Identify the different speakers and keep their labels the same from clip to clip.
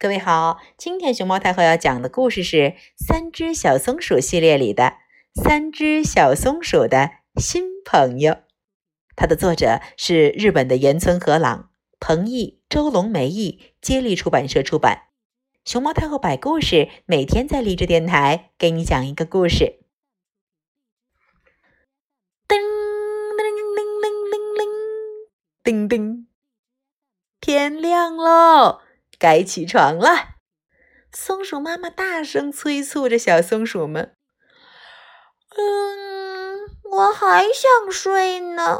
Speaker 1: 各位好，今天熊猫太后要讲的故事是《三只小松鼠》系列里的《三只小松鼠的新朋友》。它的作者是日本的岩村和朗，彭毅、周龙梅译，接力出版社出版。熊猫太后摆故事，每天在励志电台给你讲一个故事。噔噔铃铃铃铃，叮叮，天亮喽！该起床了，松鼠妈妈大声催促着小松鼠们。
Speaker 2: 嗯，我还想睡呢。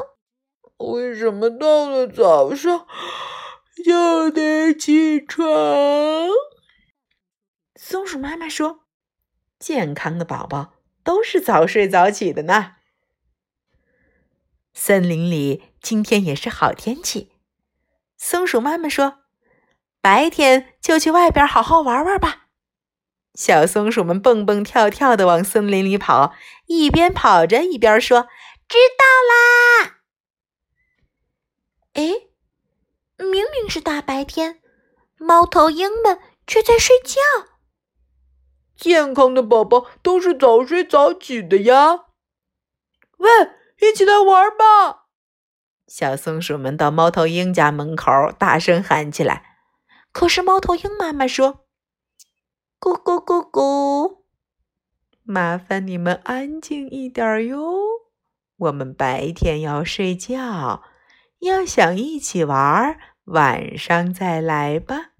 Speaker 3: 为什么到了早上就得起床？
Speaker 1: 松鼠妈妈说：“健康的宝宝都是早睡早起的呢。”森林里今天也是好天气。松鼠妈妈说。白天就去外边好好玩玩吧。小松鼠们蹦蹦跳跳的往森林里跑，一边跑着一边说：“
Speaker 2: 知道啦。”哎，明明是大白天，猫头鹰们却在睡觉。
Speaker 3: 健康的宝宝都是早睡早起的呀。喂，一起来玩吧！
Speaker 1: 小松鼠们到猫头鹰家门口大声喊起来。可是猫头鹰妈妈说：“咕咕咕咕，麻烦你们安静一点哟。我们白天要睡觉，要想一起玩，晚上再来吧。”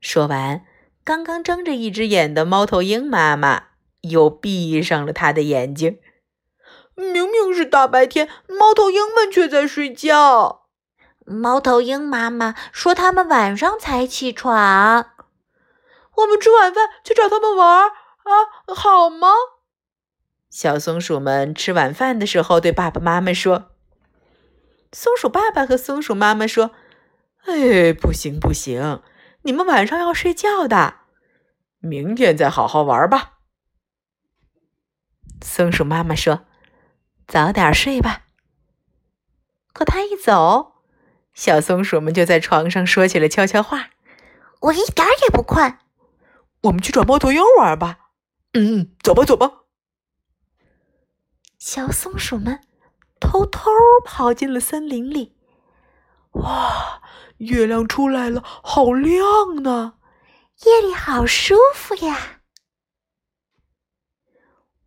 Speaker 1: 说完，刚刚睁着一只眼的猫头鹰妈妈又闭上了他的眼睛。
Speaker 3: 明明是大白天，猫头鹰们却在睡觉。
Speaker 2: 猫头鹰妈妈说：“他们晚上才起床。”
Speaker 3: 我们吃晚饭去找他们玩啊，好吗？
Speaker 1: 小松鼠们吃晚饭的时候对爸爸妈妈说：“松鼠爸爸和松鼠妈妈说，哎，不行不行，你们晚上要睡觉的，明天再好好玩吧。”松鼠妈妈说：“早点睡吧。”可他一走。小松鼠们就在床上说起了悄悄话。
Speaker 2: 我一点也不困。
Speaker 3: 我们去找猫头鹰玩吧。嗯，走吧，走吧。
Speaker 2: 小松鼠们偷偷跑进了森林里。
Speaker 3: 哇，月亮出来了，好亮呢！
Speaker 2: 夜里好舒服呀。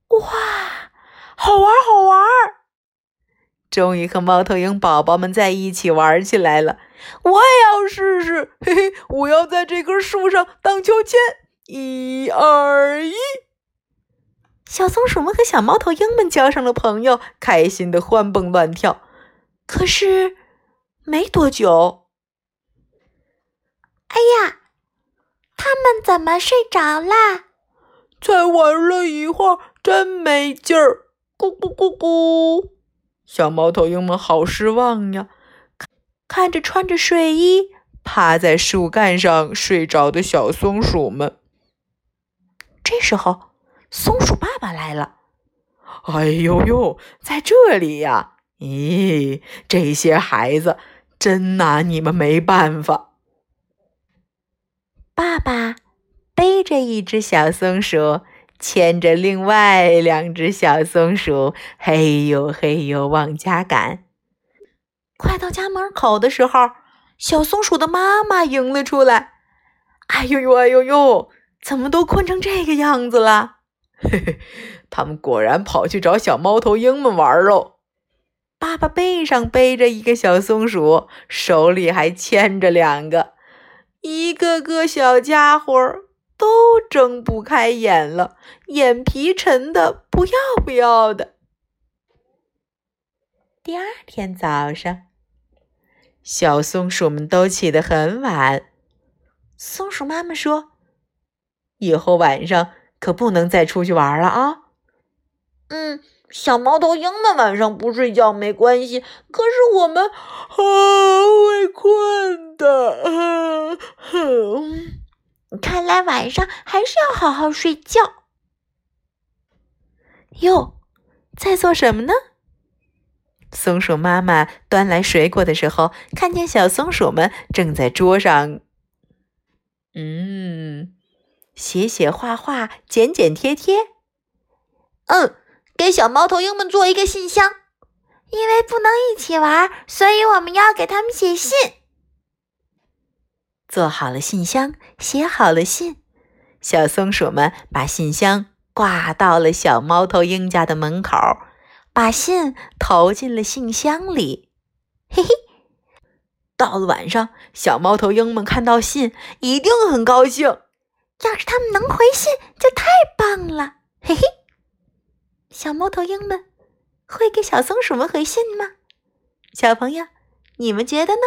Speaker 3: 哇，好玩，好玩！
Speaker 1: 终于和猫头鹰宝宝们在一起玩起来了，
Speaker 3: 我也要试试，嘿嘿，我要在这棵树上荡秋千，一二一！
Speaker 1: 小松鼠们和小猫头鹰们交上了朋友，开心的欢蹦乱跳。可是没多久，
Speaker 2: 哎呀，他们怎么睡着啦？
Speaker 3: 才玩了一会儿，真没劲儿，咕咕咕咕。
Speaker 1: 小猫头鹰们好失望呀，看着穿着睡衣趴在树干上睡着的小松鼠们。这时候，松鼠爸爸来了。
Speaker 3: “哎呦呦，在这里呀！咦，这些孩子真拿你们没办法。”
Speaker 1: 爸爸背着一只小松鼠。牵着另外两只小松鼠，嘿呦嘿呦往家赶。快到家门口的时候，小松鼠的妈妈迎了出来。哎呦呦，哎呦呦，怎么都困成这个样子了？
Speaker 3: 嘿嘿，他们果然跑去找小猫头鹰们玩喽。
Speaker 1: 爸爸背上背着一个小松鼠，手里还牵着两个，一个个小家伙。都睁不开眼了，眼皮沉的不要不要的。第二天早上，小松鼠们都起得很晚。松鼠妈妈说：“以后晚上可不能再出去玩了啊。”“
Speaker 2: 嗯，小猫头鹰们晚上不睡觉没关系，可是我们
Speaker 3: 啊会困的。”
Speaker 2: 看来晚上还是要好好睡觉。
Speaker 1: 哟，在做什么呢？松鼠妈妈端来水果的时候，看见小松鼠们正在桌上嗯，写写画画，剪剪贴贴。
Speaker 2: 嗯，给小猫头鹰们做一个信箱，
Speaker 4: 因为不能一起玩，所以我们要给他们写信。
Speaker 1: 做好了信箱，写好了信，小松鼠们把信箱挂到了小猫头鹰家的门口，把信投进了信箱里。嘿嘿，到了晚上，小猫头鹰们看到信，一定很高兴。
Speaker 4: 要是他们能回信，就太棒了。嘿嘿。小猫头鹰们会给小松鼠们回信吗？
Speaker 1: 小朋友，你们觉得呢？